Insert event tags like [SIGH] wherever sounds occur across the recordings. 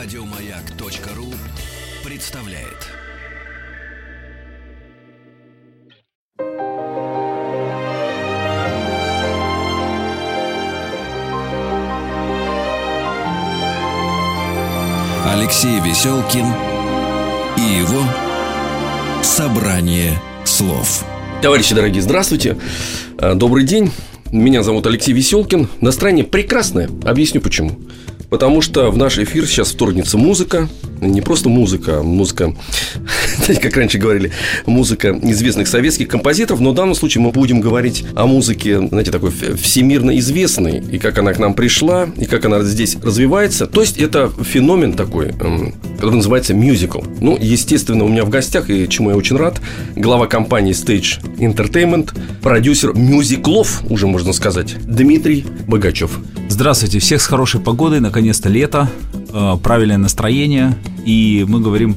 Радиомаяк.ру представляет. Алексей Веселкин и его собрание слов. Товарищи дорогие, здравствуйте. Э, Добрый день. Меня зовут Алексей Веселкин. Настроение прекрасное. Объясню почему. Потому что в наш эфир сейчас вторгнется музыка. Не просто музыка, а музыка, знаете, как раньше говорили, музыка известных советских композиторов, но в данном случае мы будем говорить о музыке, знаете, такой всемирно известной, и как она к нам пришла, и как она здесь развивается. То есть это феномен такой, эм, который называется мюзикл. Ну, естественно, у меня в гостях, и чему я очень рад, глава компании Stage Entertainment, продюсер мюзиклов, уже можно сказать, Дмитрий Богачев. Здравствуйте, всех с хорошей погодой, наконец-то лето, правильное настроение, и мы говорим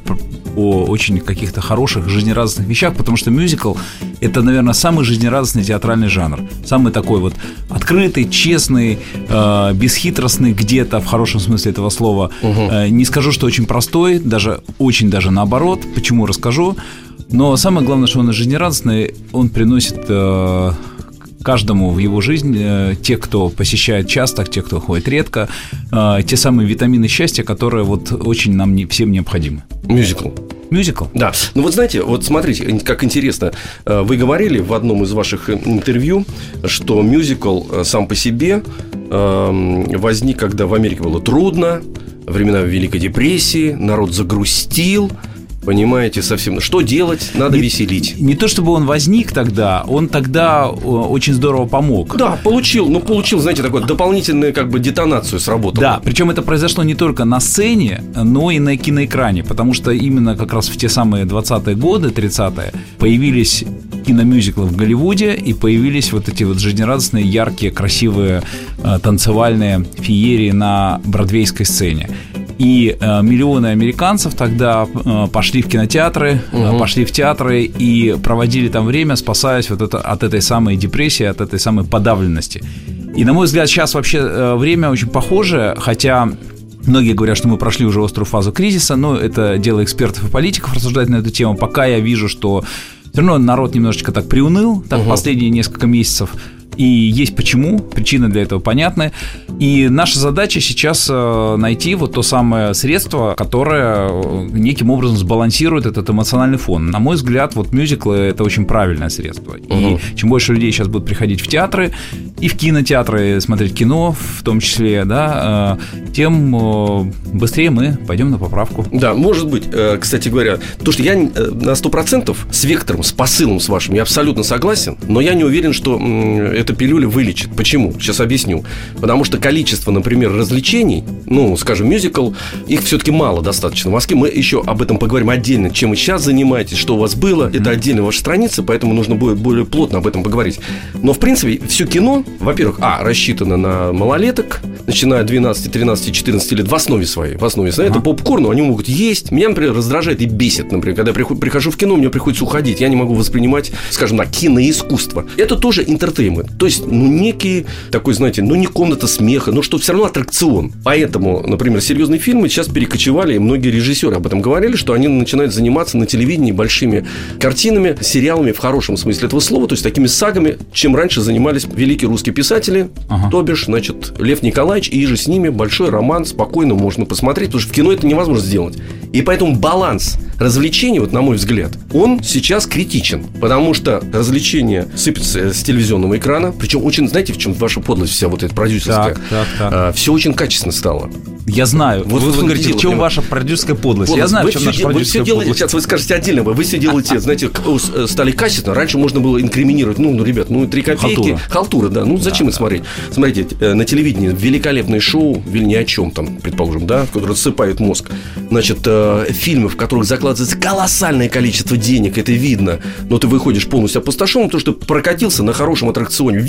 о очень каких-то хороших, жизнерадостных вещах, потому что мюзикл – это, наверное, самый жизнерадостный театральный жанр. Самый такой вот открытый, честный, э, бесхитростный где-то, в хорошем смысле этого слова. Э, не скажу, что очень простой, даже очень даже наоборот. Почему расскажу. Но самое главное, что он жизнерадостный, он приносит э, каждому в его жизнь, э, те, кто посещает часто, те, кто ходит редко, э, те самые витамины счастья, которые вот очень нам не, всем необходимы. Мюзикл. Мюзикл. Да, ну вот знаете, вот смотрите, как интересно, Э, вы говорили в одном из ваших интервью, что мюзикл сам по себе эм, возник, когда в Америке было трудно, времена Великой депрессии, народ загрустил, понимаете, совсем. Что делать? Надо Не- веселить. Не то чтобы он возник тогда, он тогда э, очень здорово помог. Да, получил, ну получил, знаете, такую дополнительную как бы детонацию сработала. Да, причем это произошло не только на сцене, но и на киноэкране, потому что именно как раз в те самые 20-е годы, 30-е, появились киномюзиклы в Голливуде, и появились вот эти вот жизнерадостные, яркие, красивые э, танцевальные феерии на бродвейской сцене. И э, миллионы американцев тогда э, пошли в кинотеатры, э, пошли в театры и проводили там время, спасаясь вот это, от этой самой депрессии, от этой самой подавленности. И, на мой взгляд, сейчас вообще э, время очень похожее, хотя Многие говорят, что мы прошли уже острую фазу кризиса, но это дело экспертов и политиков рассуждать на эту тему. Пока я вижу, что все равно народ немножечко так приуныл, так последние несколько месяцев. И есть почему, причины для этого понятны. И наша задача сейчас э, найти вот то самое средство, которое э, неким образом сбалансирует этот эмоциональный фон. На мой взгляд, вот мюзиклы – это очень правильное средство. И чем больше людей сейчас будут приходить в театры и в кинотеатры смотреть кино, в том числе, да, э, тем быстрее мы пойдем на поправку. Да, может быть, кстати говоря, то, что я на 100% с вектором, с посылом с вашим, я абсолютно согласен, но я не уверен, что эта пилюля вылечит. Почему? Сейчас объясню. Потому что количество, например, развлечений, ну, скажем, мюзикл, их все-таки мало достаточно в Москве. Мы еще об этом поговорим отдельно, чем вы сейчас занимаетесь, что у вас было. Это отдельная ваша страница, поэтому нужно будет более плотно об этом поговорить. Но, в принципе, все кино, во-первых, а, рассчитано на малолеток, начиная от 12, 13, 14 лет в основе своей. В основе своей. Это попкорн, но они могут есть. Меня, например, раздражает и бесит, например, когда я прихожу в кино, мне приходится уходить. Я не могу воспринимать, скажем так, киноискусство. Это тоже интертеймент. То есть, ну, некий такой, знаете, ну, не комната смеха, но что все равно аттракцион. Поэтому, например, серьезные фильмы сейчас перекочевали, и многие режиссеры об этом говорили, что они начинают заниматься на телевидении большими картинами, сериалами в хорошем смысле этого слова, то есть такими сагами, чем раньше занимались великие русские писатели, Ага. то бишь, значит, Лев Николаевич и же с ними большой роман, спокойно можно посмотреть, потому что в кино это невозможно сделать. И поэтому баланс развлечений, вот на мой взгляд, он сейчас критичен, потому что развлечения сыпятся с телевизионного экрана, причем очень, знаете, в чем ваша подлость вся вот эта продюсерская? Так, так, так. все очень качественно стало. Я знаю. Вот вы, вы говорите, дело, в чем ваша продюсерская подлость? Я Подлость. знаю, вы в чем все, наша де- вы все продюсерская делаете, подлость. сейчас вы скажете отдельно, вы все делаете, знаете, э, стали качественно. Раньше можно было инкриминировать, ну, ну, ребят, ну, три копейки. Халтура. Халтура, да. Ну, зачем это смотреть? Смотрите, э, на телевидении великолепное шоу, ни о чем там, предположим, да, которые рассыпают мозг. Значит, э, фильмы, в которых закладывают вкладывается колоссальное количество денег, это видно. Но ты выходишь полностью опустошенным, потому что прокатился на хорошем аттракционе.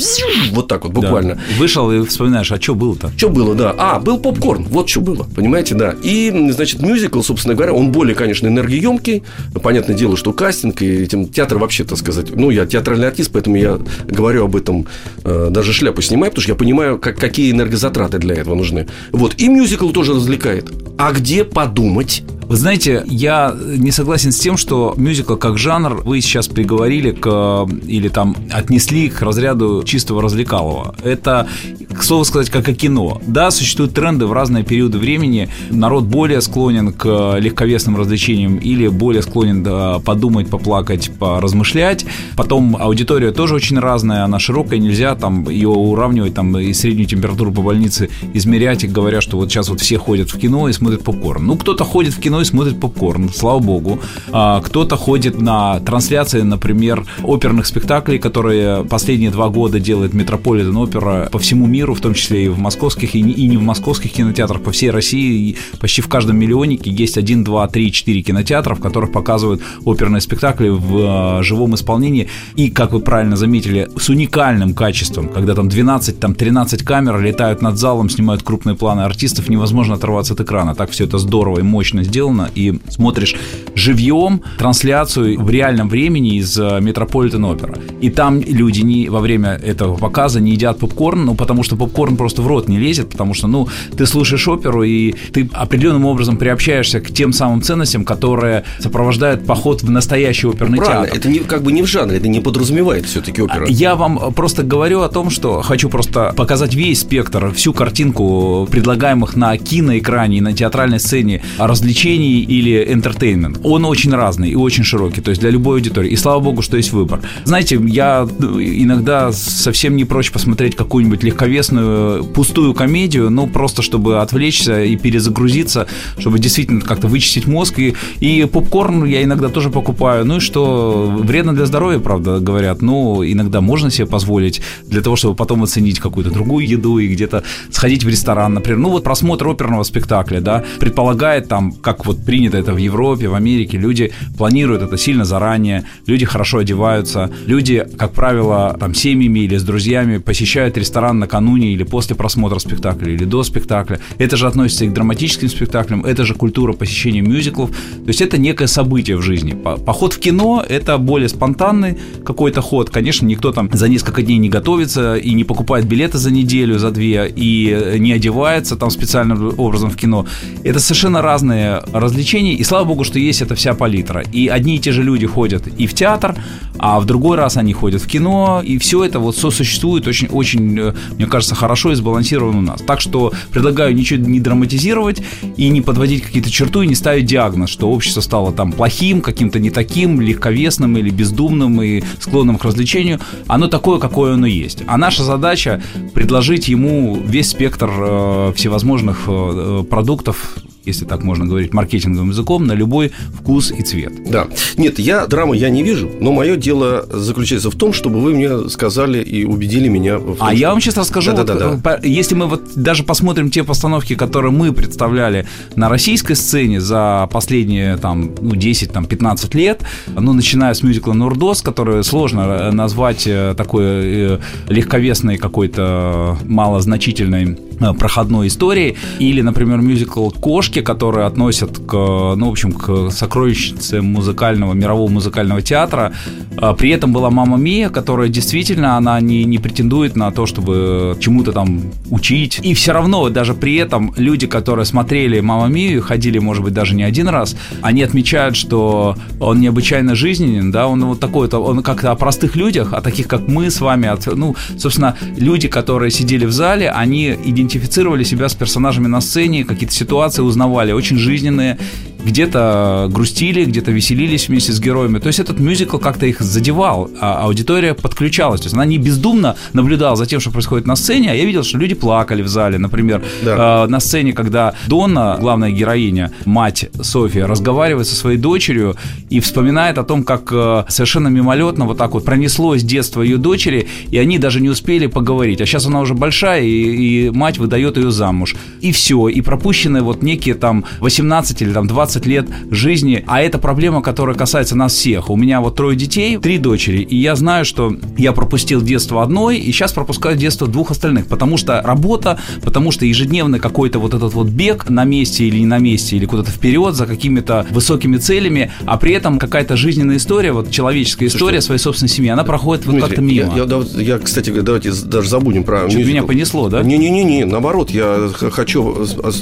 Вот так вот, буквально. Да. Вышел и вспоминаешь, а что было-то? Что было, да. А, был попкорн. Вот что было. Понимаете, да. И, значит, мюзикл, собственно говоря, он более, конечно, энергоемкий. Понятное дело, что кастинг и этим театр вообще, так сказать. Ну, я театральный артист, поэтому я говорю об этом, э, даже шляпу снимаю, потому что я понимаю, как, какие энергозатраты для этого нужны. Вот. И мюзикл тоже развлекает. А где подумать? Вы знаете, я не согласен с тем, что мюзикл как жанр вы сейчас приговорили к или там отнесли к разряду чистого развлекалого. Это, к слову сказать, как и кино. Да, существуют тренды в разные периоды времени. Народ более склонен к легковесным развлечениям или более склонен подумать, поплакать, поразмышлять. Потом аудитория тоже очень разная, она широкая, нельзя там ее уравнивать, там и среднюю температуру по больнице измерять, говоря, что вот сейчас вот все ходят в кино и смотрят попкорн. Ну, кто-то ходит в кино и смотрит попкорн, слава богу. А кто-то ходит на трансляции, например, оперных спектаклей, которые последние два года делает Метрополитен Опера по всему миру, в том числе и в московских, и не, и не в московских кинотеатрах, по всей России. Почти в каждом миллионнике есть один, два, три, четыре кинотеатра, в которых показывают оперные спектакли в э, живом исполнении. И, как вы правильно заметили, с уникальным качеством, когда там 12, там 13 камер летают над залом, снимают крупные планы артистов, невозможно оторваться от экрана. Так все это здорово и мощно сделано сделано, и смотришь живьем трансляцию в реальном времени из Метрополитен Опера. И там люди не, во время этого показа не едят попкорн, ну, потому что попкорн просто в рот не лезет, потому что, ну, ты слушаешь оперу, и ты определенным образом приобщаешься к тем самым ценностям, которые сопровождают поход в настоящий оперный ну, правильно. театр. Это не, как бы не в жанре, это не подразумевает все-таки опера. Я вам просто говорю о том, что хочу просто показать весь спектр, всю картинку предлагаемых на киноэкране и на театральной сцене развлечений развлечений или entertainment. Он очень разный и очень широкий, то есть для любой аудитории. И слава богу, что есть выбор. Знаете, я иногда совсем не прочь посмотреть какую-нибудь легковесную, пустую комедию, ну, просто чтобы отвлечься и перезагрузиться, чтобы действительно как-то вычистить мозг. И, и попкорн я иногда тоже покупаю. Ну и что, вредно для здоровья, правда, говорят. Ну, иногда можно себе позволить для того, чтобы потом оценить какую-то другую еду и где-то сходить в ресторан, например. Ну, вот просмотр оперного спектакля, да, предполагает там, как вот принято это в Европе, в Америке, люди планируют это сильно заранее, люди хорошо одеваются, люди, как правило, там семьями или с друзьями посещают ресторан накануне или после просмотра спектакля или до спектакля. Это же относится и к драматическим спектаклям, это же культура посещения мюзиклов. То есть это некое событие в жизни. Поход в кино – это более спонтанный какой-то ход. Конечно, никто там за несколько дней не готовится и не покупает билеты за неделю, за две, и не одевается там специальным образом в кино. Это совершенно разные развлечений, и слава богу, что есть эта вся палитра. И одни и те же люди ходят и в театр, а в другой раз они ходят в кино, и все это вот сосуществует очень, очень, э, мне кажется, хорошо и сбалансировано у нас. Так что предлагаю ничего не драматизировать и не подводить какие-то черту и не ставить диагноз, что общество стало там плохим, каким-то не таким, легковесным или бездумным и склонным к развлечению. Оно такое, какое оно есть. А наша задача предложить ему весь спектр э, всевозможных э, продуктов, если так можно говорить, маркетинговым языком, на любой вкус и цвет. Да. Нет, я драмы я не вижу, но мое дело заключается в том, чтобы вы мне сказали и убедили меня в том, А что... я вам сейчас расскажу, да, да, да, да. если мы вот даже посмотрим те постановки, которые мы представляли на российской сцене за последние там, ну, 10-15 лет, ну, начиная с мюзикла «Нурдос», который сложно э, назвать э, такой э, легковесной какой-то малозначительной проходной истории, или, например, мюзикл «Кошки», которые относят к, ну, в общем, к сокровищнице музыкального, мирового музыкального театра. А при этом была «Мама Мия», которая действительно, она не, не претендует на то, чтобы чему-то там учить. И все равно, даже при этом, люди, которые смотрели «Мама Мию», ходили, может быть, даже не один раз, они отмечают, что он необычайно жизненен, да, он вот такой-то, он как-то о простых людях, о таких, как мы с вами, ну, собственно, люди, которые сидели в зале, они идентифицировали себя с персонажами на сцене, какие-то ситуации узнавали очень жизненные, где-то грустили, где-то веселились вместе с героями. То есть этот мюзикл как-то их задевал, а аудитория подключалась. То есть она не бездумно наблюдала за тем, что происходит на сцене, а я видел, что люди плакали в зале. Например, да. э, на сцене, когда Донна, главная героиня, мать София, разговаривает со своей дочерью и вспоминает о том, как э, совершенно мимолетно вот так вот пронеслось детство ее дочери, и они даже не успели поговорить. А сейчас она уже большая, и, и мать выдает ее замуж. И все, и пропущены вот некие там 18 или там 20 20 лет жизни, а это проблема, которая касается нас всех. У меня вот трое детей, три дочери, и я знаю, что я пропустил детство одной, и сейчас пропускаю детство двух остальных, потому что работа, потому что ежедневно какой-то вот этот вот бег на месте или не на месте, или куда-то вперед за какими-то высокими целями, а при этом какая-то жизненная история, вот человеческая история своей собственной семьи, она проходит вот как-то Дмитрий, мимо. Я, я, я, кстати, давайте даже забудем про Чуть мюзикл. меня понесло, да? Не-не-не, наоборот, я хочу...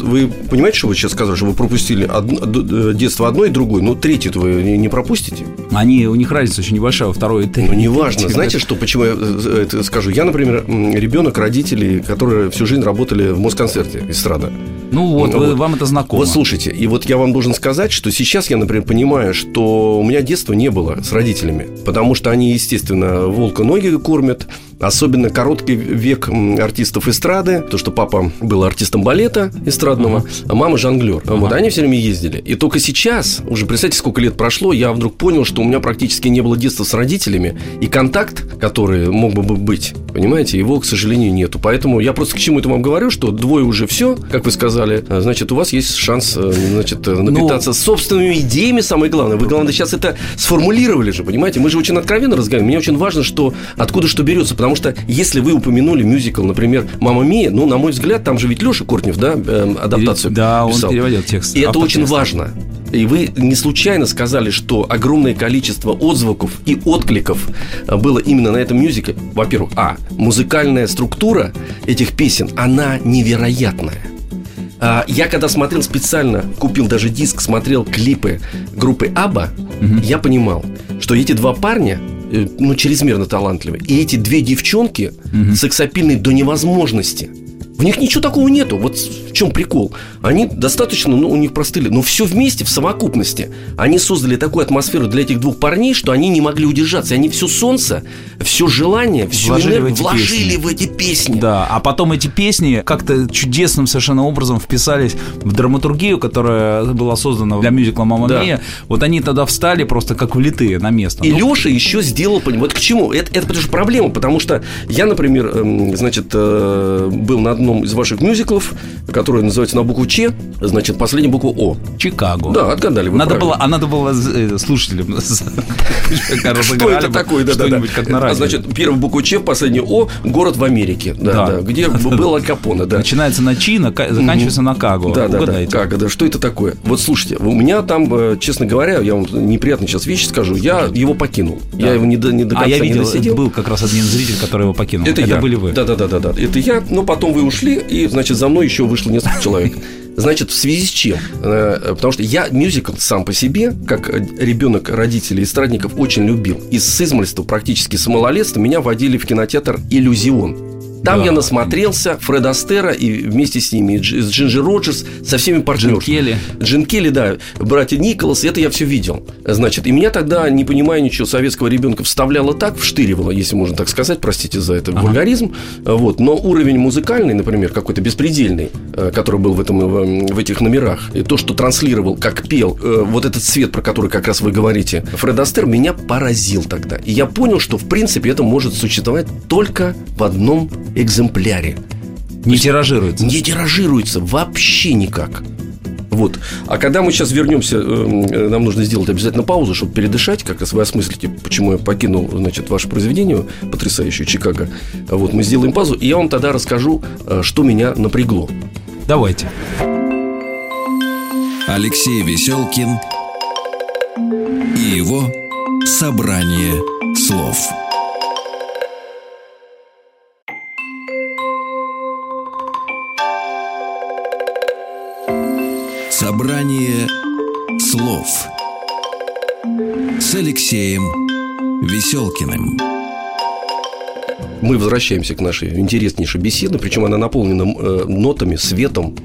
Вы понимаете, что вы сейчас сказали, что вы пропустили д- детство одной и другой, ну, третью вы не пропустите? Они, у них разница очень небольшая, во второй и Ну, неважно. Знаете, что, почему я э, это скажу? Я, например, ребенок родителей, которые всю жизнь работали в Москонцерте, эстрада. Ну вот, Ну, вы- вот. вам это знакомо. Вот слушайте, и вот я вам должен сказать, что сейчас я, например, понимаю, что у меня детства не было с родителями, потому что они, естественно, волка ноги кормят, особенно короткий век артистов эстрады, то, что папа был артистом балета эстрадного, а мама жонглер. Вот они все время ездили. И только сейчас, уже представьте, сколько лет прошло, я вдруг понял, что у меня практически не было детства с родителями, и контакт, который мог бы быть, понимаете, его, к сожалению, нету. Поэтому я просто к чему это вам говорю, что двое уже все, как вы сказали, а, значит, у вас есть шанс, э, значит, э, напитаться собственными идеями, самое главное. Вы, главное, сейчас это сформулировали же, понимаете? Мы же очень откровенно разговариваем. Мне очень важно, что откуда что берется, потому что если вы упомянули мюзикл, например, «Мама Мия», ну, на мой взгляд, там же ведь Леша Кортнев, да, э, адаптацию Да, он писал. переводил текст. И это очень важно. И вы не случайно сказали, что огромное количество отзвуков и откликов было именно на этом мюзикле. Во-первых, а, музыкальная структура этих песен, она невероятная. А, Я когда смотрел специально, купил даже диск, смотрел клипы группы Аба, я понимал, что эти два парня э, ну, чрезмерно талантливы. И эти две девчонки сексапильные до невозможности. В них ничего такого нету. Вот в чем прикол. Они достаточно, ну, у них простые, но все вместе, в совокупности. Они создали такую атмосферу для этих двух парней, что они не могли удержаться. Они все солнце, все желание, всю Вложили в эти вложили песни. в эти песни. Да, а потом эти песни как-то чудесным совершенно образом вписались в драматургию, которая была создана для мюзикла «Мама Да. Мия». Вот они тогда встали просто как влитые на место. И Ну, Леша еще сделал, вот к чему? Это, это потому что проблема, потому что я, например, эм, значит, э, был на одном из ваших мюзиклов, который называется на букву Ч, значит, последняя буква О. Чикаго. Да, отгадали вы Надо правильно. было, а надо было э, слушателям [LAUGHS] Что это такое? Да, да, да. Значит, первая буква Ч, последняя О, город в Америке, да, Да. где [LAUGHS] был Аль Капоне, да. Начинается на Чи, заканчивается на Каго. Да, да, да. Как это? Что это такое? Вот слушайте, у меня там, э, честно говоря, я вам неприятно сейчас вещи скажу, я его покинул. Я его не до, А конца я не видел, досидел. был как раз один зритель, который его покинул. Это, я. были вы. Да, да, да, да. Это я. Но потом вы ушли, и, значит, за мной еще вышло несколько человек. Значит, в связи с чем? Э, Потому что я мюзикл сам по себе, как э, ребенок родителей эстрадников, очень любил. И с измольства, практически с малолетства, меня водили в кинотеатр «Иллюзион». Там Да. я насмотрелся Фреда Астера и вместе с ними, и Дж- с Джинджи Роджерс, со всеми партнерами. Джин Келли. Джин Келли, да, братья Николас, это я все видел. Значит, и меня тогда, не понимая ничего, советского ребенка вставляло так, вштыривало, если можно так сказать, простите за это вульгаризм. Вот, но уровень музыкальный, например, какой-то беспредельный, э, который был в, этом, э, в этих номерах, и то, что транслировал, как пел, э, вот этот цвет, про который как раз вы говорите, Фред Астер, меня поразил тогда. И я понял, что, в принципе, это может существовать только в одном экземпляре Не тиражируется. не тиражируется вообще никак. Вот. А когда мы сейчас вернемся, э, нам нужно сделать обязательно паузу, чтобы передышать, как раз вы осмыслите, почему я покинул, значит, ваше произведение потрясающее Чикаго. Вот, мы сделаем паузу, и я вам тогда расскажу, э, что меня напрягло. Давайте. Алексей Веселкин и его собрание слов. Собрание слов с Алексеем Веселкиным. Мы возвращаемся к нашей интереснейшей беседе, причем она наполнена э, нотами, светом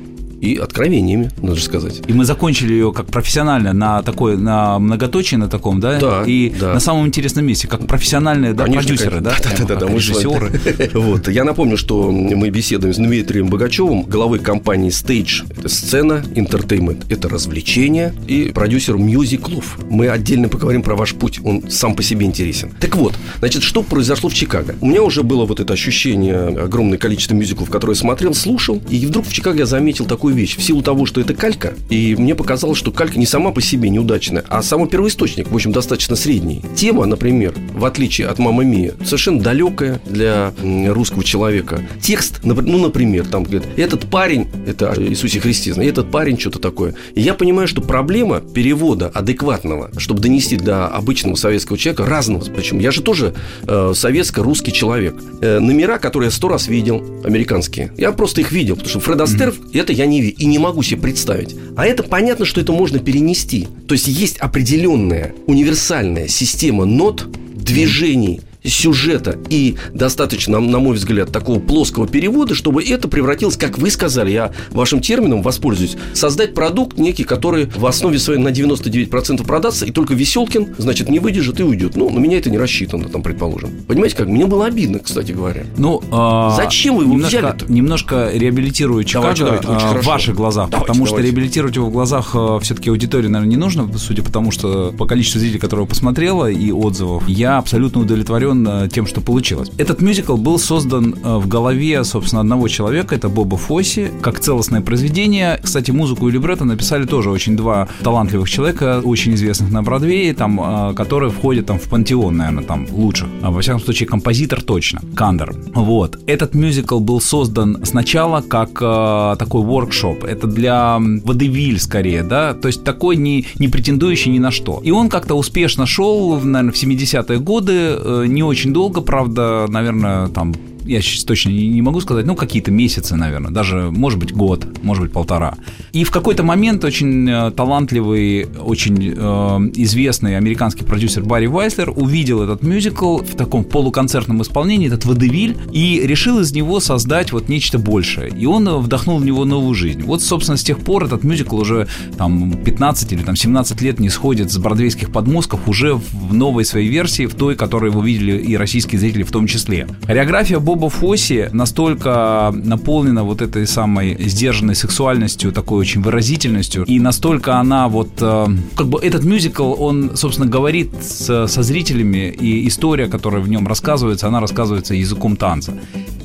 и откровениями, надо же сказать. И мы закончили ее как профессионально на такой, на многоточии на таком, да? Да, И да. на самом интересном месте, как профессиональные да, Конечно, продюсеры, да? конечно. Да, да, да, да, Как мы режиссеры. [LAUGHS] Вот. Я напомню, что мы беседуем с Дмитрием Богачевым, главой компании Stage. Это сцена, entertainment, это развлечение и продюсер мюзиклов. Мы отдельно поговорим про ваш путь, он сам по себе интересен. Так вот, значит, что произошло в Чикаго? У меня уже было вот это ощущение огромное количество мюзиклов, которые я смотрел, слушал, и вдруг в Чикаго я заметил такую такую вещь. В силу того, что это калька, и мне показалось, что калька не сама по себе неудачная, а сам первоисточник, в общем, достаточно средний. Тема, например, в отличие от «Мама Мия», совершенно далекая для русского человека. Текст, ну, например, там говорит, этот парень, это Иисусе Христе, этот парень что-то такое. И я понимаю, что проблема перевода адекватного, чтобы донести до обычного советского человека, разного, причем я же тоже э, советско-русский человек. Э, номера, которые я сто раз видел, американские, я просто их видел, потому что Фред Астер, mm-hmm. это я не видел и не могу себе представить. А это понятно, что это можно перенести. То есть есть определенная универсальная система нот, движений, сюжета и достаточно, на мой взгляд, такого плоского перевода, чтобы это превратилось, как вы сказали, я вашим термином воспользуюсь, создать продукт некий, который в основе своей на 99% продастся, и только Веселкин, значит, не выдержит и уйдет. Ну, на меня это не рассчитано, там, предположим. Понимаете, как? Мне было обидно, кстати говоря. Ну, а... Зачем вы его немножко, взяли -то? Немножко реабилитирую Чикаго давайте, давайте, в ваших глазах, давайте, потому давайте. что реабилитировать его в глазах а, все-таки аудитории, наверное, не нужно, судя по тому, что по количеству зрителей, которые посмотрела и отзывов, я абсолютно удовлетворен удивлен э, тем, что получилось. Этот мюзикл был создан э, в голове, собственно, одного человека, это Боба Фосси, как целостное произведение. Кстати, музыку и либретто написали тоже очень два талантливых человека, очень известных на Бродвее, там, э, которые входят там в пантеон, наверное, там лучших. А, во всяком случае, композитор точно, Кандер. Вот. Этот мюзикл был создан сначала как э, такой воркшоп. Это для водевиль скорее, да, то есть такой не, не претендующий ни на что. И он как-то успешно шел, наверное, в 70-е годы, э, не очень долго, правда, наверное, там я сейчас точно не могу сказать, ну, какие-то месяцы, наверное, даже, может быть, год, может быть, полтора. И в какой-то момент очень э, талантливый, очень э, известный американский продюсер Барри Вайслер увидел этот мюзикл в таком полуконцертном исполнении, этот водевиль, и решил из него создать вот нечто большее. И он вдохнул в него новую жизнь. Вот, собственно, с тех пор этот мюзикл уже там 15 или там 17 лет не сходит с бродвейских подмостков уже в новой своей версии, в той, которую вы видели и российские зрители в том числе. Хореография Боб Боба Фосси настолько наполнена вот этой самой сдержанной сексуальностью, такой очень выразительностью, и настолько она вот, э, как бы этот мюзикл, он, собственно, говорит с, со зрителями, и история, которая в нем рассказывается, она рассказывается языком танца.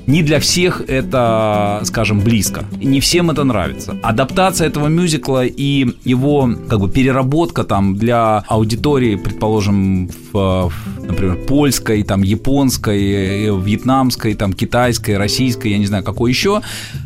Не для всех это, скажем, близко. Не всем это нравится. Адаптация этого мюзикла и его как бы переработка там для аудитории, предположим, в, например, польской, там, японской, э, вьетнамской, там, китайской, российской, я не знаю, какой еще,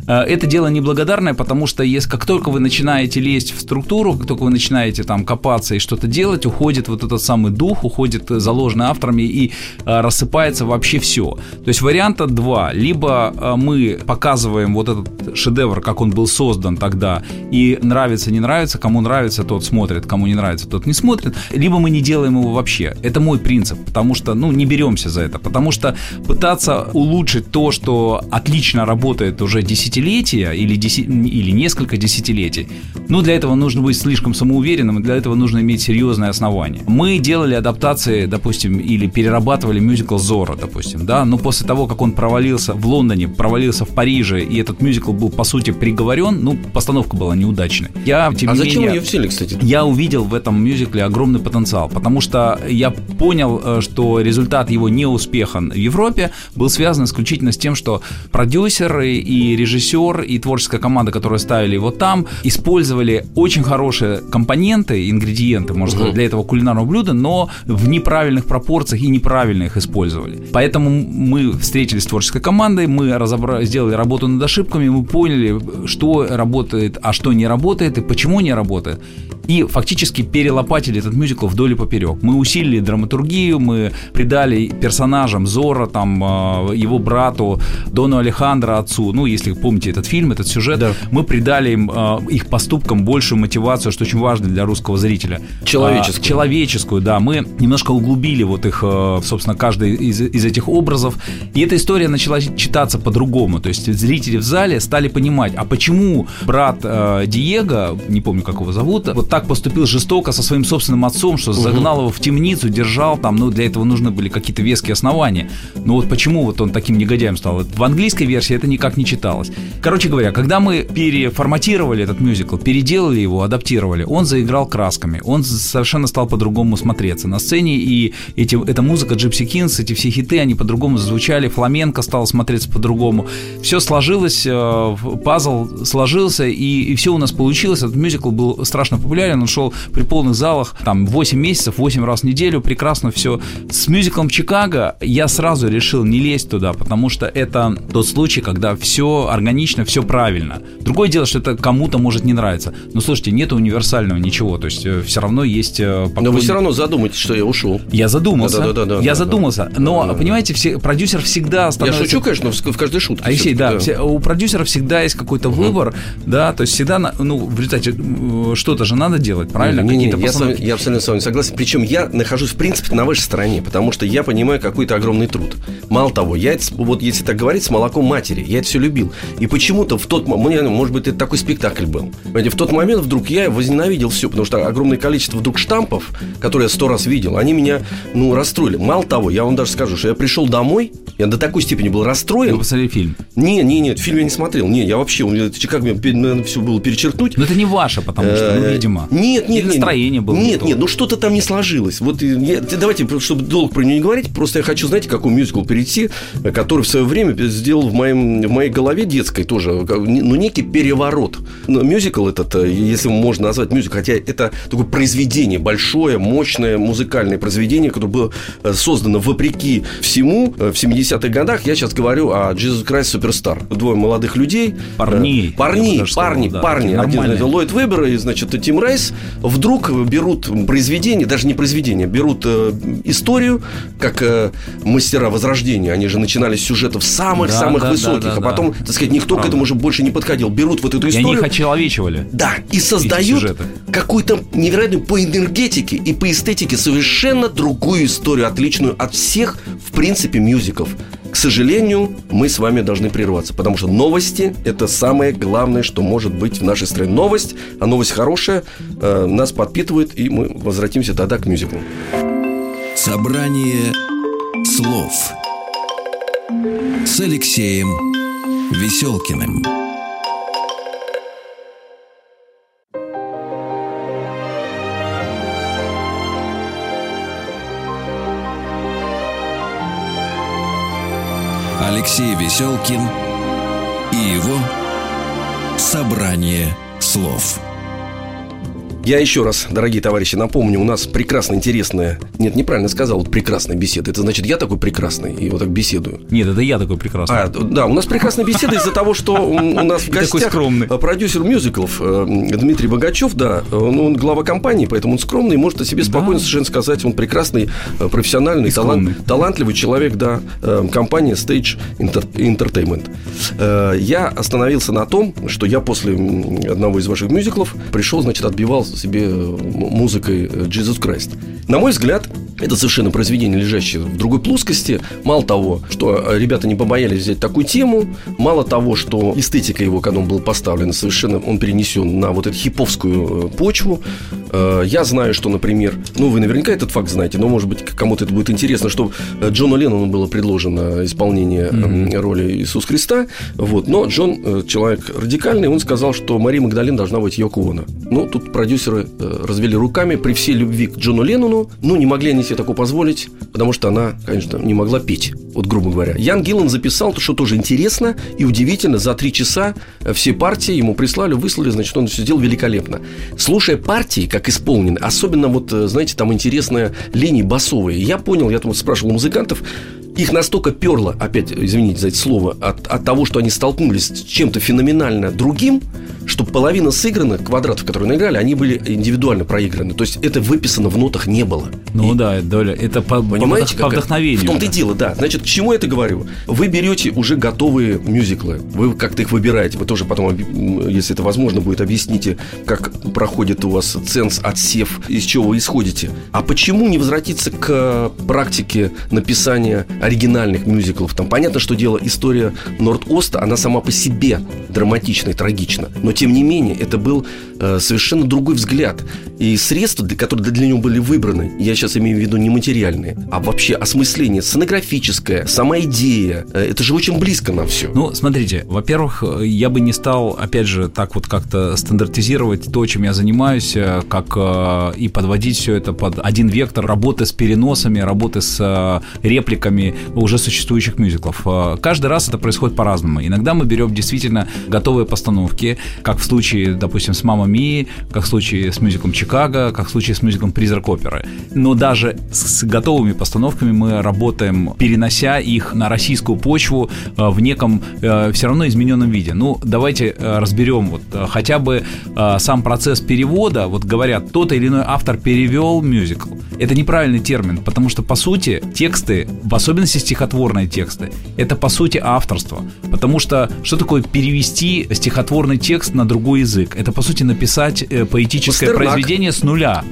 э, это дело неблагодарное, потому что если как только вы начинаете лезть в структуру, как только вы начинаете там копаться и что-то делать, уходит вот этот самый дух, уходит заложенный авторами и э, рассыпается вообще все. То есть варианта два. Либо мы показываем вот этот шедевр, как он был создан тогда, и нравится, не нравится, кому нравится, тот смотрит, кому не нравится, тот не смотрит, либо мы не делаем его вообще. Это мой принцип, потому что, ну, не беремся за это, потому что пытаться улучшить то, что отлично работает уже десятилетия или, деси... или несколько десятилетий, ну, для этого нужно быть слишком самоуверенным, для этого нужно иметь серьезное основание. Мы делали адаптации, допустим, или перерабатывали мюзикл «Зора», допустим, да, но после того, как он провалился в Лондоне, провалился в Париже, и этот мюзикл был, по сути, приговорен, ну, постановка была неудачной. Я, тем а зачем менее, ее взяли, кстати? Я увидел в этом мюзикле огромный потенциал, потому что я понял, э, что результат его неуспеха в Европе был связан исключительно с тем, что продюсеры и режиссер и творческая команда, которые ставили его там, использовали очень хорошие компоненты, ингредиенты, можно сказать, для этого кулинарного блюда, но в неправильных пропорциях и неправильно их использовали. Поэтому мы встретились с творческой командой, мы разобрали, сделали работу над ошибками, мы поняли, что работает, а что не работает и почему не работает. И фактически перелопатили этот мюзикл вдоль и поперек. Мы усилили драматургию, мы придали персонажам Зора, там, а, его брату, Дону Алехандро, отцу, ну, если помните этот фильм, этот сюжет, да. мы придали им, а, их поступкам большую мотивацию, что очень важно для русского зрителя. Человеческую. А, человеческую, да. Мы немножко углубили вот их, собственно, каждый из, из этих образов. И эта история начала читаться по-другому. То есть зрители в зале стали понимать, а почему брат э, Диего, не помню, как его зовут, вот так поступил жестоко со своим собственным отцом, что загнал его в темницу, держал там, ну, для этого нужны были какие-то веские основания. Но вот почему вот он таким негодяем стал? В английской версии это никак не читалось. Короче говоря, когда мы переформатировали этот мюзикл, переделали его, адаптировали, он заиграл красками, он совершенно стал по-другому смотреться на сцене, и эти, эта музыка Gypsy Kings, эти все хиты, они по-другому зазвучали, фламенко стало смотреться по-другому. Все сложилось, э, пазл сложился, и, и все у нас получилось. Этот мюзикл был страшно популярен, он шел при полных залах, там, 8 месяцев, 8 раз в неделю, прекрасно все. С мюзиклом Чикаго я сразу решил не лезть туда, потому что это тот случай, когда все органично, все правильно. Другое дело, что это кому-то может не нравиться. Но слушайте, нет универсального ничего, то есть э, все равно есть... Э, Но вы все равно задумаетесь, что я ушел. Я задумался. Да, да, да, да, я да, задумался. Да. Но, понимаете, все, продюсер всегда становится... Я шучу, конечно, в, в каждой шутке. Алексей, да, да. Все, у продюсера всегда есть какой-то угу. выбор, да, то есть всегда, ну, в результате э, что-то же надо делать, правильно? Не, не, не, я, вами, я абсолютно с вами согласен. Причем я нахожусь, в принципе, на вашей стороне, потому что я понимаю какой-то огромный труд. Мало того, я вот если так говорить, с молоком матери, я это все любил. И почему-то в тот момент, может быть, это такой спектакль был. Понимаете, в тот момент вдруг я возненавидел все, потому что огромное количество вдруг штампов, которые я сто раз видел, они меня, ну, расстроили. Мало того, я вам даже скажу, что я пришел домой, я до такой степени был расстроен. Вы посмотрели фильм? Не, не, нет, фильм я не смотрел. Не, я вообще, как мне, наверное, все было перечеркнуть. Но это не ваше, потому что, ну, видимо. Нет, нет, нет. настроение было. Нет, нет, ну что-то там не сложилось. Вот я, давайте, чтобы долго про него не говорить, просто я хочу, знаете, какой мюзикл перейти, который в свое время сделал в, моем, в моей голове детской тоже, ну, некий переворот. Мюзикл этот, э, если можно назвать мюзикл, хотя это такое произведение, большое, мощное музыкальное произведение, которое было э, создано вопреки всему э, в 70-х годах. Я сейчас говорю о Jesus Christ Superstar. Двое молодых людей. Парней. Парни, парни, сказал, парни. Да, Один, Ллойд Вебер и, значит, Тим Рейс вдруг берут произведение, даже не произведение, берут историю, как мастера Возрождения. Они же начинали с сюжетов самых-самых да, да, высоких, да, да, а потом, так сказать, никто Правда. к этому уже больше не подходил. Берут вот эту историю. И они их очеловечивали. Да, и создают какую-то невероятную по энергетике и по эстетике совершенно другую историю, отличную от всех, в принципе, мюзиков. К сожалению, мы с вами должны прерваться, потому что новости – это самое главное, что может быть в нашей стране. Новость, а новость хорошая, э, нас подпитывает, и мы возвратимся тогда к мюзиклу. Собрание слов с Алексеем Веселкиным. Алексей Веселкин и его «Собрание слов». Я еще раз, дорогие товарищи, напомню, у нас прекрасно интересная... Нет, неправильно сказал, вот прекрасная беседа. Это значит, я такой прекрасный и вот так беседую. Нет, это я такой прекрасный. А, да, у нас прекрасная беседа из-за того, что у нас в [LAUGHS] гостях продюсер мюзиклов э, Дмитрий Богачев, да, он глава компании, поэтому он скромный, может о себе спокойно совершенно сказать, он прекрасный, э, профессиональный, талантливый человек, да, э, компания Stage Entertainment. Я остановился на том, что я после одного из ваших мюзиклов пришел, значит, отбивал себе музыкой Jesus Christ. На мой взгляд, это совершенно произведение, лежащее в другой плоскости. Мало того, что ребята не побоялись взять такую тему, мало того, что эстетика его, когда он был поставлен, совершенно он перенесен на вот эту хиповскую э, почву. Э, я знаю, что, например, ну, вы наверняка этот факт знаете, но, может быть, кому-то это будет интересно, что Джону Леннону было предложено исполнение mm-hmm. роли Иисуса Христа, вот, но Джон, человек радикальный, он сказал, что Мария Магдалин должна быть Йоко Оно. Ну, тут продюсеры развели руками при всей любви к Джону Леннону, ну, не могли они себе такое позволить, потому что она, конечно, не могла петь, вот грубо говоря. Ян Гиллан записал то, что тоже интересно и удивительно. За три часа все партии ему прислали, выслали, значит, он все сделал великолепно. Слушая партии, как исполнены, особенно вот, знаете, там интересная линия басовая. Я понял, я там спрашивал у музыкантов, их настолько перло, опять, извините за это слово, от, от того, что они столкнулись с чем-то феноменально другим, что половина сыгранных квадратов, которые наиграли, они были индивидуально проиграны. То есть это выписано в нотах не было. Ну и, да, доля. Это по, понимаете, по, вдохновению. В том-то и дело, да. Значит, к чему я это говорю? Вы берете уже готовые мюзиклы, вы как-то их выбираете. Вы тоже потом, если это возможно будет, объясните, как проходит у вас ценз, отсев, из чего вы исходите. А почему не возвратиться к практике написания оригинальных мюзиклов? Там понятно, что дело история Норд-Оста, она сама по себе драматична и трагична. Но тем не менее, это был совершенно другой взгляд. И средства, для, которые для него были выбраны, я сейчас имею в виду не материальные, а вообще осмысление сценографическое, сама идея. Э, это же очень близко нам все. Ну, смотрите, во-первых, я бы не стал, опять же, так вот как-то стандартизировать то, чем я занимаюсь, э, как и подводить все это под один вектор работы с переносами, работы с репликами уже существующих мюзиклов. Каждый раз это происходит по-разному. Иногда мы берем действительно готовые постановки, как в случае, допустим, с «Мама Ми», как в случае с мюзиклом «Чикаго», как в случае с мюзиклом «Призрак оперы». Но даже с готовыми постановками мы работаем, перенося их на российскую почву э, в неком э, все равно измененном виде. Ну, давайте э, разберем вот хотя бы сам процесс перевода. Вот говорят, тот или иной автор перевел мюзикл. Это неправильный термин, потому что, по сути, тексты, в особенности стихотворные тексты, это, по сути, авторство. Потому что что такое перевести стихотворный текст на другой язык? Это, по сути, написать э, поэтическое Пастернак. произведение с нуля.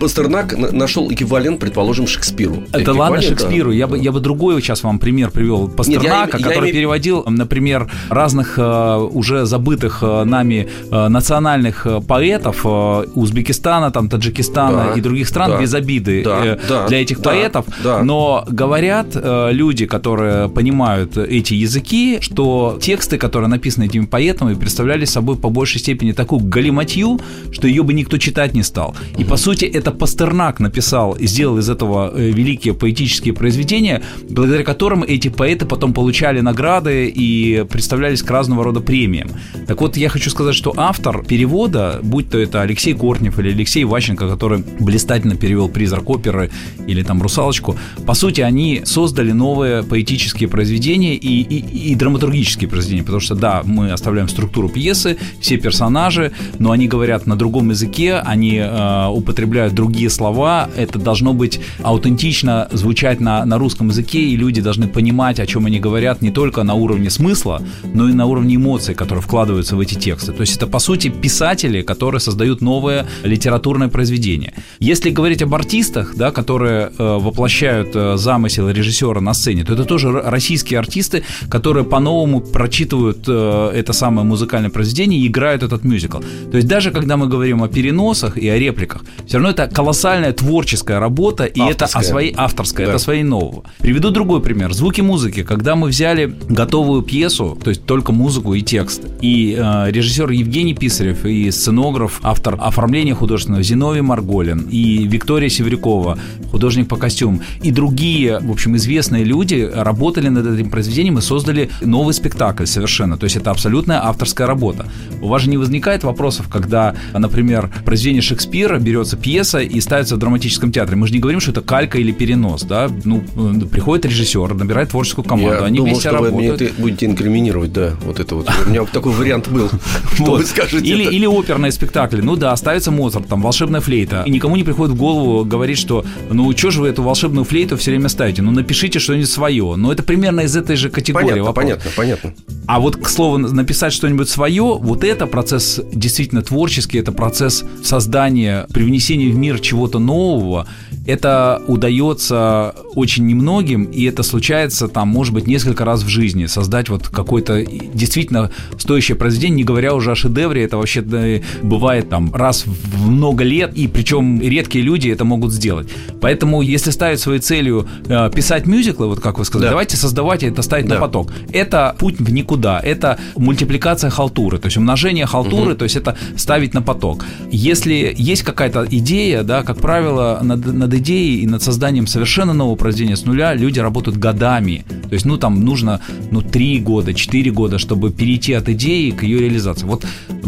Пастернак нашел эквивалент, предположим, Шекспиру. Это ладно Шекспиру. Да. Я, бы, я бы другой сейчас вам пример привел. Пастернака, Нет, я, который я, переводил, например, разных э, уже забытых э, нами национальных поэтов Узбекистана, там, Таджикистана да, и других стран да, без обиды да, для этих да, поэтов. Да. Но говорят люди, которые понимают эти языки, что тексты, которые написаны этими поэтами, представляли собой по большей степени такую галиматью, что ее бы никто читать не стал. И по сути это Пастернак написал и сделал из этого э, великие поэтические произведения, благодаря которым эти поэты потом получали награды и представлялись к разного рода премиям. Так вот, я хочу сказать, что автор перевода, будь то это Алексей Кортнев или Алексей Ващенко, который блистательно перевел «Призрак оперы» или там «Русалочку», по сути, они создали новые поэтические произведения и, и, и драматургические произведения, потому что, да, мы оставляем структуру пьесы, все персонажи, но они говорят на другом языке, они э, употребляют другие слова, это должно быть аутентично звучать на, на русском языке, и люди должны понимать, о чем они говорят не только на уровне смысла, но и на уровне эмоций, которые вкладываются в эти тексты. То есть это, по сути, писатели, которые создают новое литературное произведение. Если говорить об артистах, да, которые э, воплощают э, замысел режиссера на сцене, то это тоже российские артисты, которые по-новому прочитывают э, это самое музыкальное произведение и играют этот мюзикл. То есть даже когда мы говорим о переносах и о репликах, все равно это колоссальная творческая работа, и авторская. это о своей авторской, да. это своей нового. Приведу другой пример. Звуки музыки. Когда мы взяли готовую пьесу, то есть только музыку и текст, и э, режиссер Евгений Писарев, и сценограф, автор оформления художественного Зиновий Марголин, и Виктория Северякова, художник по костюмам, и другие, в общем, известные люди работали над этим произведением и создали новый спектакль совершенно. То есть это абсолютная авторская работа. У вас же не возникает вопросов, когда, например, произведение Шекспира берется пьеса и ставится в драматическом театре. Мы же не говорим, что это калька или перенос, да? Ну, э, приходит режиссер, набирает творческую команду, Я они думал, вместе что работают. Вы мне будете инкриминировать, да, вот это вот. У меня такой вариант был. [LAUGHS] Вы скажете? Или, оперные спектакли. Ну да, ставится Моцарт, там, волшебная флейта. И никому не приходит в голову говорить, что ну что же вы эту волшебную флейту все время ставите? Ну напишите что-нибудь свое. Но это примерно из этой же категории. Понятно, понятно, понятно. А вот, к слову, написать что-нибудь свое, вот это процесс действительно творческий, это процесс создания, привнесения в мир чего-то нового, это удается очень немногим, и это случается там, может быть, несколько раз в жизни, создать вот какое-то действительно стоящее произведение, не говоря уже о шедевре, это вообще бывает там раз в много лет, и причем редкие люди это могут сделать. Поэтому, если ставить своей целью э, писать мюзиклы, вот как вы сказали, да. давайте создавать это ставить да. на поток. Это путь в никуда, это мультипликация халтуры, то есть умножение халтуры, угу. то есть это ставить на поток. Если есть какая-то идея, да, как правило, над, над идеей и над созданием совершенно нового произведения с нуля люди работают годами. То есть, ну, там нужно, ну, три года, четыре года, чтобы перейти от идеи к ее реализации. Вот,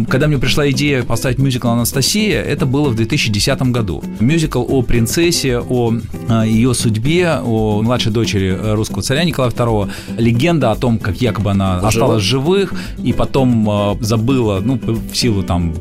когда мне пришла идея поставить мюзикл «Анастасия», это было в 2010 году. Мюзикл о принцессе, о, о ее судьбе, о младшей дочери русского царя Николая II, легенда о том, как якобы она Жива? осталась живых и потом э, забыла, ну, в силу там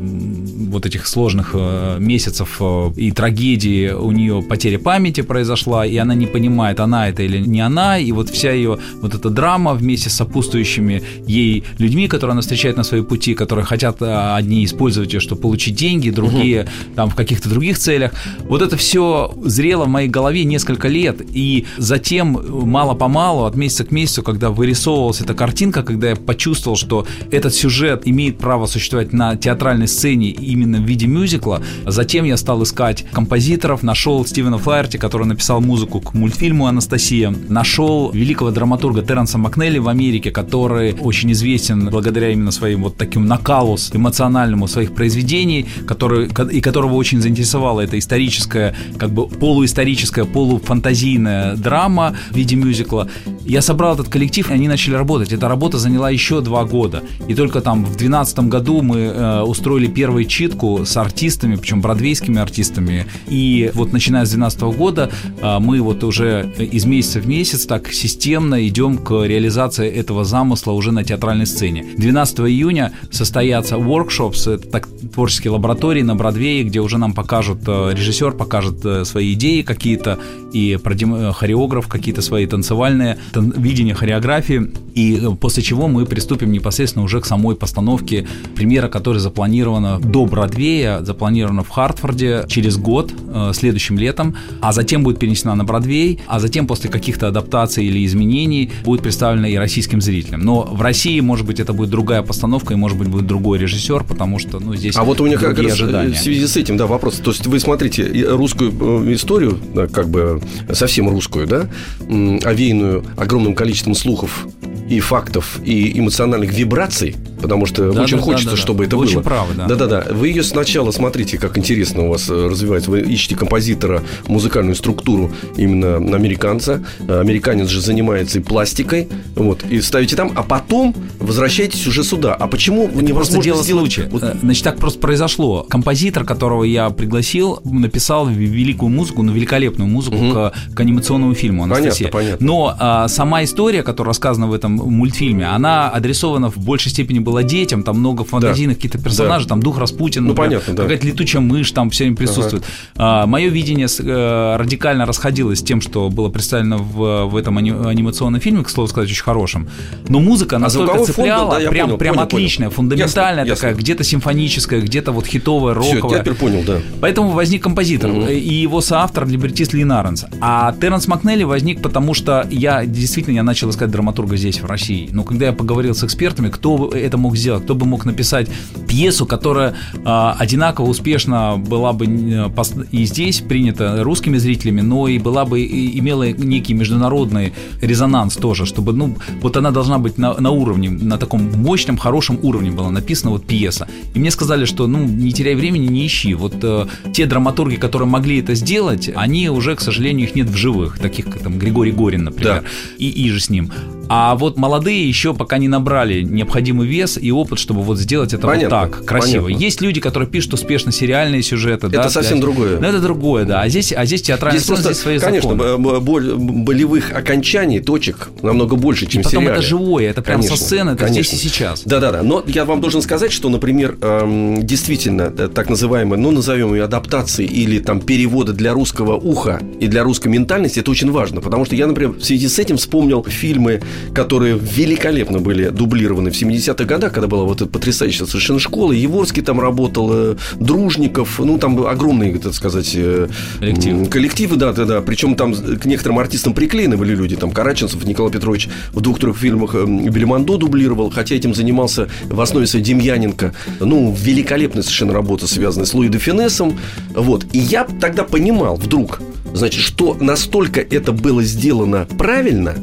вот этих сложных э, месяцев э, и трагедии у нее потеря памяти произошла, и она не понимает, она это или не она, и вот вся ее вот эта драма вместе с сопутствующими ей людьми, которые она встречает на своей пути, которые хотят э, одни использовать ее, чтобы получить деньги, другие угу. там в каких-то других целях. Вот это все зрело в моей голове несколько лет, и затем мало-помалу, от месяца к месяцу, когда вырисовывалась эта картинка, когда я почувствовал, что этот сюжет имеет право существовать на театральной сцене, именно в виде мюзикла. Затем я стал искать композиторов, нашел Стивена Флайерти, который написал музыку к мультфильму «Анастасия», нашел великого драматурга Терренса Макнелли в Америке, который очень известен благодаря именно своим вот таким накалу эмоциональному своих произведений, который, и которого очень заинтересовала эта историческая, как бы полуисторическая, полуфантазийная драма в виде мюзикла. Я собрал этот коллектив, и они начали работать. Эта работа заняла еще два года. И только там в 2012 году мы э, устроили первую читку с артистами, причем бродвейскими артистами. И вот начиная с 2012 года э, мы вот уже из месяца в месяц так системно идем к реализации этого замысла уже на театральной сцене. 12 июня состоятся workshops, это так, творческие лаборатории на Бродвее, где уже нам покажут, э, режиссер покажет э, свои идеи какие-то, и э, хореограф какие-то свои танцевальные, видение хореографии, и после чего мы приступим непосредственно уже к самой постановке премьера, которая запланирована до Бродвея, запланирована в Хартфорде через год, следующим летом, а затем будет перенесена на Бродвей, а затем после каких-то адаптаций или изменений будет представлена и российским зрителям. Но в России, может быть, это будет другая постановка, и, может быть, будет другой режиссер, потому что, ну, здесь А вот у меня как раз ожидания. в связи с этим, да, вопрос. То есть вы смотрите русскую э, историю, как бы совсем русскую, да, овеянную огромным количеством слухов и фактов, и эмоциональных вибраций, потому что да, очень да, хочется, да, да, чтобы это Вы было. Очень правы, да. Да-да-да. Вы ее сначала смотрите, как интересно у вас э, развивается. Вы ищете композитора, музыкальную структуру именно американца. Американец же занимается и пластикой, вот, и ставите там, а потом возвращаетесь уже сюда. А почему это невозможно просто дело сделать... случая. Вот... Э, значит, так просто произошло. Композитор, которого я пригласил, написал великую музыку, ну, великолепную музыку угу. к, к анимационному фильму Анастасия. Понятно, понятно. Но а, сама история, которая рассказана в этом мультфильме, она адресована в большей степени была детям, там много фантазийных да. каких-то персонажей, да. там дух Распутина, ну, например, понятно, да. какая-то летучая мышь там все время присутствует. Ага. А, мое видение э, радикально расходилось с тем, что было представлено в, в этом анимационном фильме, к слову сказать, очень хорошем. Но музыка а настолько цепляла, фон, да, прям, понял, прям понял, отличная, понял. фундаментальная ясно, такая, где-то симфоническая, где-то вот хитовая, роковая. Все, я теперь понял, да. Поэтому возник композитор угу. и его соавтор либертист Ли Наренс. А Терренс Макнелли возник потому, что я действительно я начал искать драматурга здесь, в России. Но когда я поговорил с экспертами, кто это мог сделать, кто бы мог написать пьесу, которая а, одинаково успешно была бы э, и здесь принята русскими зрителями, но и была бы и имела некий международный резонанс тоже, чтобы, ну, вот она должна быть на, на уровне, на таком мощном, хорошем уровне была написана вот пьеса. И мне сказали, что, ну, не теряй времени, не ищи. Вот э, те драматурги, которые могли это сделать, они уже, к сожалению, их нет в живых, таких как там Григорий Горин, например, да. и, и же с ним. А вот молодые еще пока не набрали необходимый вес и опыт, чтобы вот сделать это понятно, вот так, красиво. Понятно. Есть люди, которые пишут успешно сериальные сюжеты. Это да, совсем для... другое. Ну, это другое, да. А здесь, а здесь театральная здесь сцена, просто, здесь свои Конечно, законы. боль, болевых окончаний, точек намного больше, чем и потом сериале. это живое, это прям конечно, со сцены, это конечно. здесь и сейчас. Да-да-да. Но я вам должен сказать, что, например, эм, действительно, э, так называемые, ну, назовем ее адаптации или там переводы для русского уха и для русской ментальности, это очень важно. Потому что я, например, в связи с этим вспомнил фильмы, которые великолепно были дублированы в 70-х годах, когда была вот эта потрясающая совершенно школа. Еворский там работал, э, Дружников, ну, там огромные, так сказать, э, коллективы. коллективы, да, да, да. Причем там к некоторым артистам приклеены были люди, там Караченцев, Николай Петрович в двух-трех фильмах э, Бельмондо дублировал, хотя этим занимался в основе своей Демьяненко. Ну, великолепная совершенно работа, связанная с Луи де Финесом. Вот. И я тогда понимал вдруг, значит, что настолько это было сделано правильно,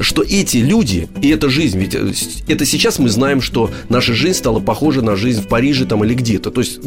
что эти люди и эта жизнь, ведь э, это сейчас мы знаем, что наша жизнь стала похожа на жизнь в Париже там или где-то. То есть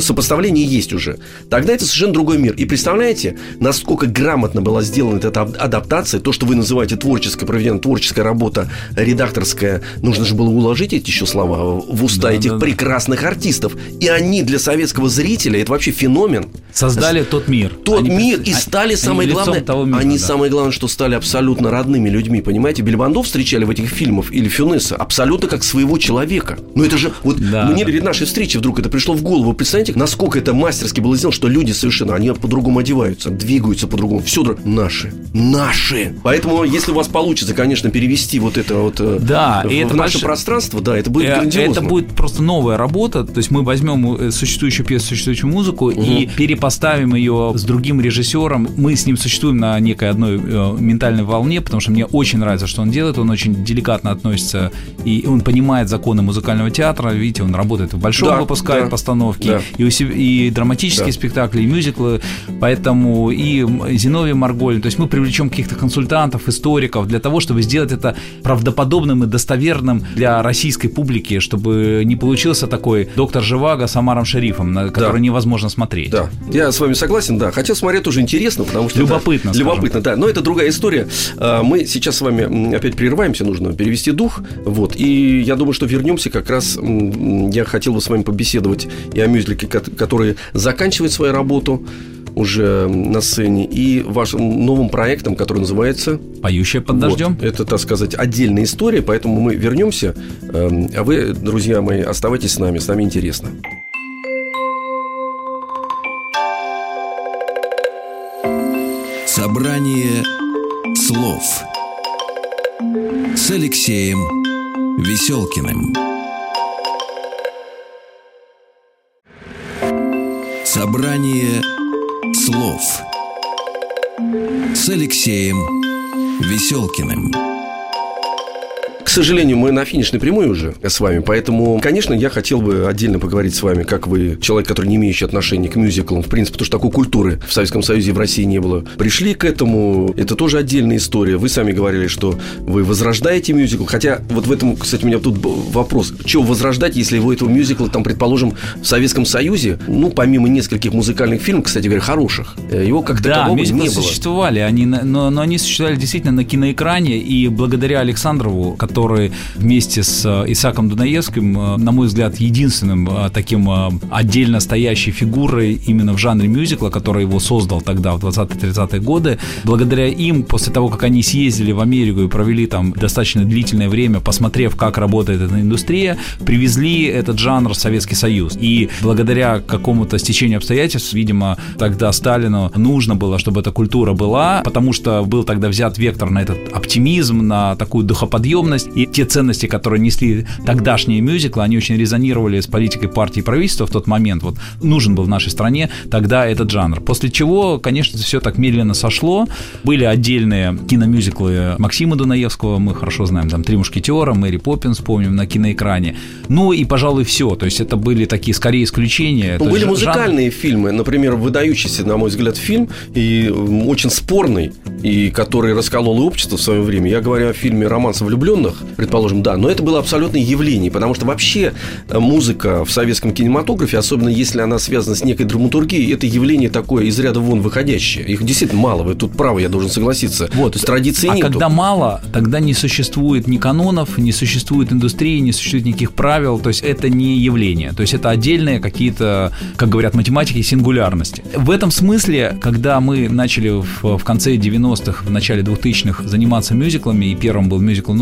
сопоставление есть уже. Тогда это совершенно другой мир. И представляете, насколько грамотно была сделана эта адаптация, то, что вы называете творческой, проведена творческая работа, редакторская, нужно же было уложить эти еще слова в уста да, этих да, прекрасных да. артистов. И они для советского зрителя, это вообще феномен. Создали тот мир. Тот они мир, и стали, они самое главное, того мира, они да. самое главное, что стали абсолютно родными людьми, понимаете? Бельмондо встречали в этих фильмах или Фюнеса абсолютно как своего человека. Ну это же, вот да, мне перед нашей встречей вдруг это пришло в голову. Представляете, насколько это мастерски было сделано, что люди совершенно, они по-другому одеваются, двигаются по-другому. Все наши, наши. Поэтому, если у вас получится, конечно, перевести вот это вот э, да, в, и это в наше больш... пространство, да, это будет э, грандиозно. Это будет просто новая работа. То есть мы возьмем э, существующую пьесу, существующую музыку угу. и перепоставим ее с другим режиссером. Мы с ним существуем на некой одной ментальной волне, потому что мне очень нравится, что он делает, он очень деликатно относится, и он понимает законы музыкального театра, видите, он работает в большом, Да, выпускает да, постановки, да. и, у себя- и драматические Да. спектакли, и мюзиклы, поэтому и Зиновий Марголин, то есть мы привлечем каких-то консультантов, историков для того, чтобы сделать это правдоподобным и достоверным для российской публики, чтобы не получился такой доктор Живаго с Амаром Шерифом, на который невозможно смотреть. Да, я с вами согласен, да. Хотя смотреть тоже интересно, потому что... это- Любопытно, скажем Любопытно, да. Но это другая история. А, Мы сейчас с вами опять прерываемся, нужно перевести дух. Вот. И я думаю, что вернемся как раз... Я хотел бы с вами побеседовать и о мюзикле, ко- который заканчивает свою работу уже на сцене, и вашим новым проектом, который называется... Поющая под дождем. Вот. Это, так сказать, отдельная история, поэтому мы вернемся. Эм, А вы, друзья мои, оставайтесь с нами, с нами интересно. Собрание слов с Алексеем Веселкиным. Собрание слов с Алексеем Веселкиным. К сожалению, мы на финишной прямой уже с вами, поэтому, конечно, я хотел бы отдельно поговорить с вами, как вы, человек, который не имеющий отношения к мюзиклам, в принципе, потому что такой культуры в Советском Союзе и в России не было. Пришли к этому, это тоже отдельная история. Вы сами говорили, что вы возрождаете мюзикл, хотя вот в этом, кстати, у меня тут вопрос. Чего возрождать, если его этого мюзикла, там, предположим, в Советском Союзе, ну, помимо нескольких музыкальных фильмов, кстати говоря, хороших, э, его как Да, такового не было. существовали, они, но, но они существовали действительно на киноэкране, и благодаря Александрову, который вместе с э, Исаком Дунаевским, э, на мой взгляд, единственным э, таким отдельно стоящей фигурой именно в жанре мюзикла, который его создал тогда, в 20-30-е годы, благодаря им, после того, как они съездили в Америку и провели там достаточно длительное время, посмотрев, как работает эта индустрия, привезли этот жанр в Советский Союз. И благодаря какому-то стечению обстоятельств, видимо, тогда Сталину нужно было, чтобы эта культура была, потому что был тогда взят вектор на этот оптимизм, на такую духоподъемность, и те ценности, которые несли тогдашние мюзиклы, они очень резонировали с политикой партии и правительства в тот момент. Вот нужен был в нашей стране тогда этот жанр. После чего, конечно, все так медленно сошло. Были отдельные киномюзиклы Максима Дунаевского, мы хорошо знаем, там «Три мушкетера», «Мэри Поппинс», помним, на киноэкране. Ну и, пожалуй, все. То есть это были такие, скорее, исключения. Ну, То были жанр- музыкальные фильмы, например, выдающийся, на мой взгляд, фильм, и очень спорный, и который расколол и общество в свое время. Я говорю о фильме «Романс о влюбленных», предположим, да, но это было абсолютное явление, потому что вообще э, музыка в советском кинематографе, особенно если она связана с некой драматургией, это явление такое из ряда вон выходящее. Их действительно мало, вы тут правы, я должен согласиться. Вот. То есть традиции а нету. когда мало, тогда не существует ни канонов, не существует индустрии, не существует никаких правил. То есть это не явление. То есть это отдельные какие-то, как говорят математики, сингулярности. В этом смысле, когда мы начали в, в конце 90-х, в начале 2000-х заниматься мюзиклами, и первым был мюзикл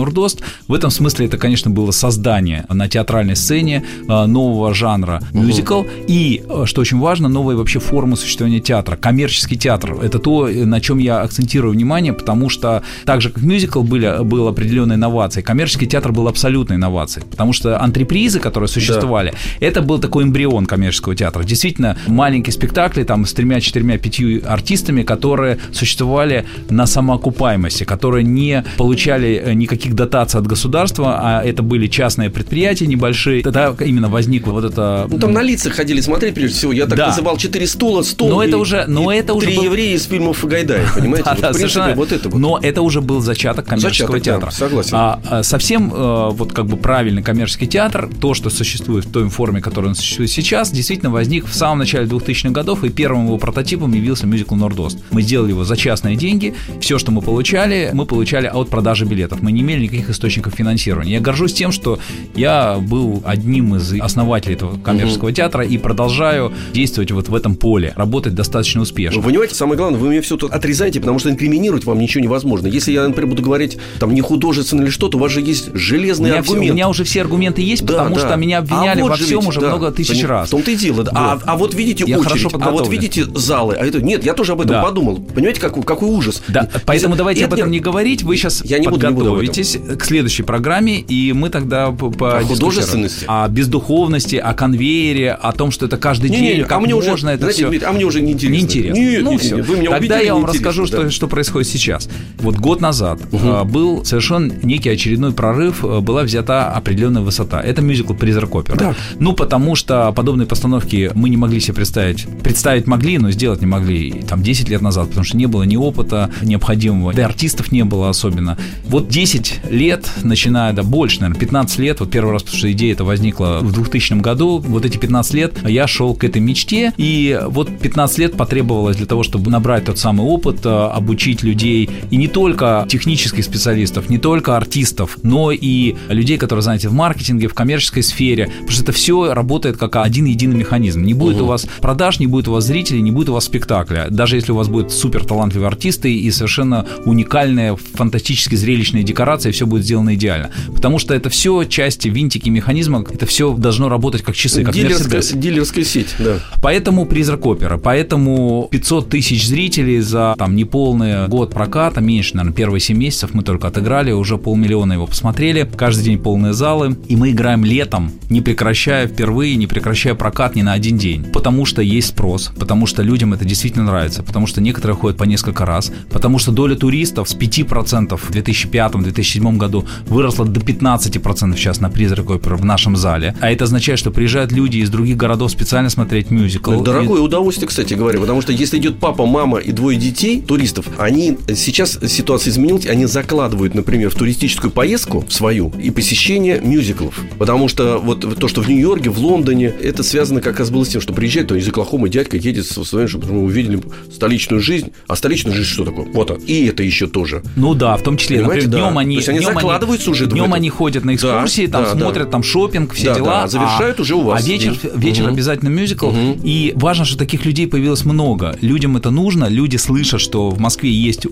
«Нурдост», в этом смысле это, конечно, было создание на театральной сцене э, нового жанра мюзикл и, э, что очень важно, новой вообще формы существования театра. Коммерческий театр. Это то, э, на чем я акцентирую внимание, потому что так же, как мюзикл были, был определенной инновацией, коммерческий театр был абсолютной инновацией. Потому что антрепризы, которые существовали, это был такой эмбрион коммерческого театра. Действительно, маленькие спектакли там с тремя, четырьмя, пятью артистами, которые существовали на самоокупаемости, которые не получали э, никаких дотаций от государства, а это были частные предприятия небольшие. Тогда именно возникла вот это... Ну, там на лицах ходили смотреть, прежде всего. Я так Да. называл четыре стула, стол. Но и- это уже- но и это уже три был- еврея из фильмов Гайдая, [LAUGHS] понимаете? Да, Вот, да, принципе, совершенно. вот это вот. Но это уже был зачаток коммерческого Зачаток, да, театра. согласен. А, а, совсем э, вот как бы правильный коммерческий театр, то, что существует в той форме, которой он существует сейчас, действительно возник в самом начале 2000-х годов, и первым его прототипом явился мюзикл «Нордост». Мы сделали его за частные деньги. Все, что мы получали, мы получали от продажи билетов. Мы не имели никаких источников финансирования. Я горжусь тем, что я был одним из основателей этого коммерческого театра и продолжаю действовать вот в этом поле, работать достаточно успешно. Вы понимаете, самое главное, вы мне все тут отрезаете, потому что инкриминировать вам ничего невозможно. Если я, например, буду говорить там не художественно или что-то, у вас же есть У железный меня, все- у меня уже все аргументы есть, Да, потому да. что меня обвиняли А вот во всем ведь, уже да, много тысяч раз. В том-то и дело. да. А, Вот. а вот видите Я очередь, а вот видите залы. А это нет, я тоже об этом Да. подумал. Понимаете, какой, какой ужас. Да, поэтому Если- давайте Нет, об этом нет, не говорить. Вы сейчас Я не буду, не буду подготовитесь к следующей программе, и мы тогда по, О художественности? О бездуховности, о конвейере, о том, что это каждый Не, день, не, как а мне можно уже, это знаете, все. Дмитрий, а мне уже неинтересно. Неинтересно. Нет, ну, нет, все. нет, вы меня Тогда я вам расскажу, да. что, что происходит сейчас. Вот год назад а, был совершен некий очередной прорыв, а, была взята определенная высота. Это мюзикл «Призрак оперы». Да. Ну, потому что подобные постановки мы не могли себе представить. Представить могли, но сделать не могли там 10 лет назад, потому что не было ни опыта необходимого, да и артистов не было особенно. Вот 10 лет, начиная, да больше, наверное, 15 лет, вот первый раз, потому что идея эта возникла в 2000 году, вот эти 15 лет я шел к этой мечте, и вот 15 лет потребовалось для того, чтобы набрать тот самый опыт, э, обучить людей, и не только технических специалистов, не только артистов, но и людей, которые заняты в маркетинге, в коммерческой сфере, потому что это все работает как один единый механизм. Не будет у вас продаж, не будет у вас зрителей, не будет у вас спектакля. Даже если у вас будут супер талантливые артисты и совершенно уникальные, фантастически зрелищные декорации, все будет сделано идеально. Потому что это все части, винтики механизма, это все должно работать как часы, как Дилерская, дилерская сеть, да. Поэтому призрак опера, поэтому 500 тысяч зрителей за там неполный год проката, меньше, наверное, первые 7 месяцев мы только отыграли, уже полмиллиона его посмотрели, каждый день полные залы, и мы играем летом, не прекращая впервые, не прекращая прокат ни на один день, потому что есть спрос, потому что людям это действительно нравится, потому что некоторые ходят по несколько раз, потому что доля туристов с 5% в 2005-2007 году выросла до 15% сейчас на призрак оперы в нашем зале, а это означает, что приезжают люди из других городов специально смотреть мюзикл. Это И- Дорогое удовольствие, кстати говоря, потому что если идет папа, мама и двое детей, туристов, они сейчас ситуация изменилась, они закладывают, например, в туристическую поездку в свою и посещение мюзиклов. Потому что вот то, что в Нью-Йорке, в Лондоне, это связано как раз было с тем, что приезжает то из Оклахомы дядька едет со своим, чтобы мы увидели столичную жизнь. А столичная жизнь что такое? Вот он. И это еще тоже. Ну да, в том числе, Понимаете, например, да. днем они, То они днем закладываются уже в Днем они ходят на экскурсии, Да, там да, смотрят да. там шопинг, все Да, дела. да, завершают а, уже у вас А вечер, вечер Мгм. обязательно мюзикл. Мгм. И важно, что таких людей появилось много. Людям это нужно, люди слышат, что в Москве есть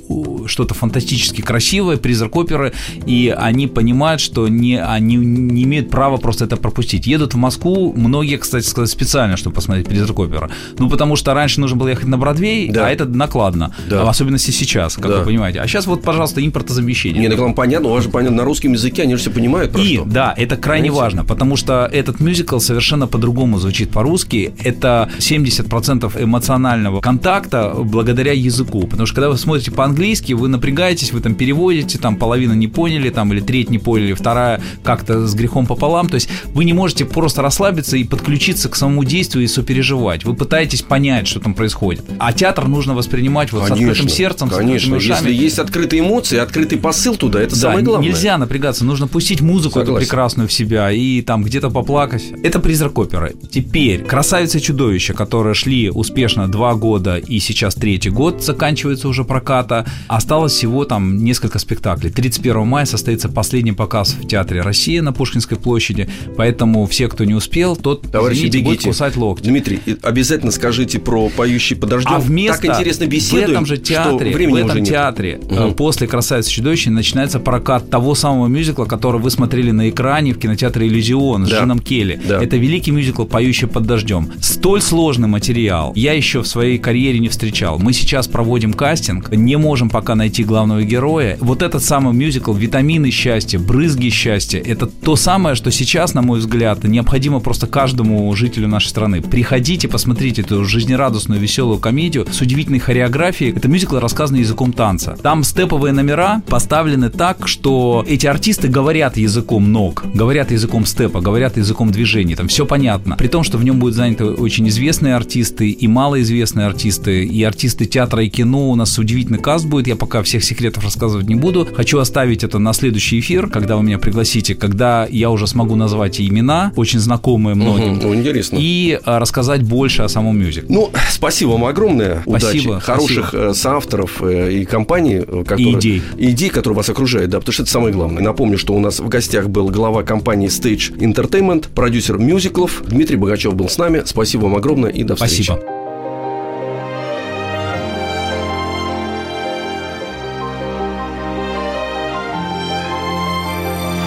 что-то фантастически красивое, призрак оперы, и они понимают, что не, они не имеют права просто это пропустить. Едут в Москву, многие, кстати сказать, специально, чтобы посмотреть призрак оперы. Ну, потому что раньше нужно было ехать на Бродвей, Да. а это накладно. Да. В особенности сейчас, как Да. вы понимаете. А сейчас вот, пожалуйста, импортозамещение. Не, вам понятно, у вас же понятно, на русском языке они же все понимают про И, что. да, это крайне Понимаете? важно, потому что этот мюзикл совершенно по-другому звучит по-русски. Это 70% эмоционального контакта благодаря языку. Потому что когда вы смотрите по-английски, вы напрягаетесь, вы там переводите, там половина не поняли, там или треть не поняли, вторая как-то с грехом пополам. То есть вы не можете просто расслабиться и подключиться к самому действию и сопереживать. Вы пытаетесь понять, что там происходит. А театр нужно воспринимать вот с открытым сердцем, конечно. с открытыми ушами. Если есть открытые эмоции, открытый посыл туда, это Да, самое главное. Нельзя напрягаться, нужно пустить музыку эту прекрасную в себя и там где-то поплакать. Это призрак оперы. Теперь «Красавица и чудовище», которые шли успешно два года и сейчас третий год заканчивается уже проката, осталось всего там несколько спектаклей. 31 мая состоится последний показ в Театре России на Пушкинской площади, поэтому все, кто не успел, тот, Товарищи, извините, будет бегите. кусать локти. Дмитрий, обязательно скажите про поющий подождем. А вместо так интересно беседуем, в этом же театре, в этом нет. театре Мгм. э, после «Красавицы чудовища» начинается прокат того самого мюзикла, который вы смотрели на экране в кинотеатре «Иллюзион» с Да. Джином Келли. Да. Это великий мюзикл «Поющий под дождем». Столь сложный материал я еще в своей карьере не встречал. Мы сейчас проводим кастинг, не можем пока найти главного героя. Вот этот самый мюзикл «Витамины счастья», «Брызги счастья» — это то самое, что сейчас, на мой взгляд, необходимо просто каждому жителю нашей страны. Приходите, посмотрите эту жизнерадостную, веселую комедию с удивительной хореографией. Это мюзикл, рассказанный языком танца. Там степовые номера поставлены так, что эти артисты говорят языком ног, говорят языком степа, говорят языком движений. Там все понятно. При том, что в нем будут заняты очень известные артисты и малоизвестные артисты, и артисты театра и кино. У нас удивительный каст будет. Я пока всех секретов рассказывать не буду. Хочу оставить это на следующий эфир, когда вы меня пригласите, когда я уже смогу назвать имена, очень знакомые многим. Ну, интересно. И а, рассказать больше о самом мюзикле. Ну, спасибо вам огромное. Спасибо, Удачи. Хороших э, соавторов э, и компаний. э, которые- идей. И идей, которые вас окружают, да, потому что это самое главное. Напомню, что у нас в гостях был глава компании Stage Entertainment, продюсер мюзиклов. Дмитрий Богачев был с нами. Спасибо вам огромное и до встречи. Спасибо.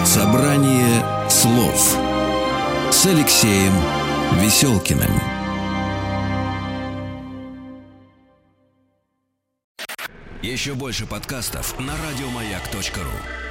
Собрание слов с Алексеем Веселкиным. Еще больше подкастов на радиомаяк.ру.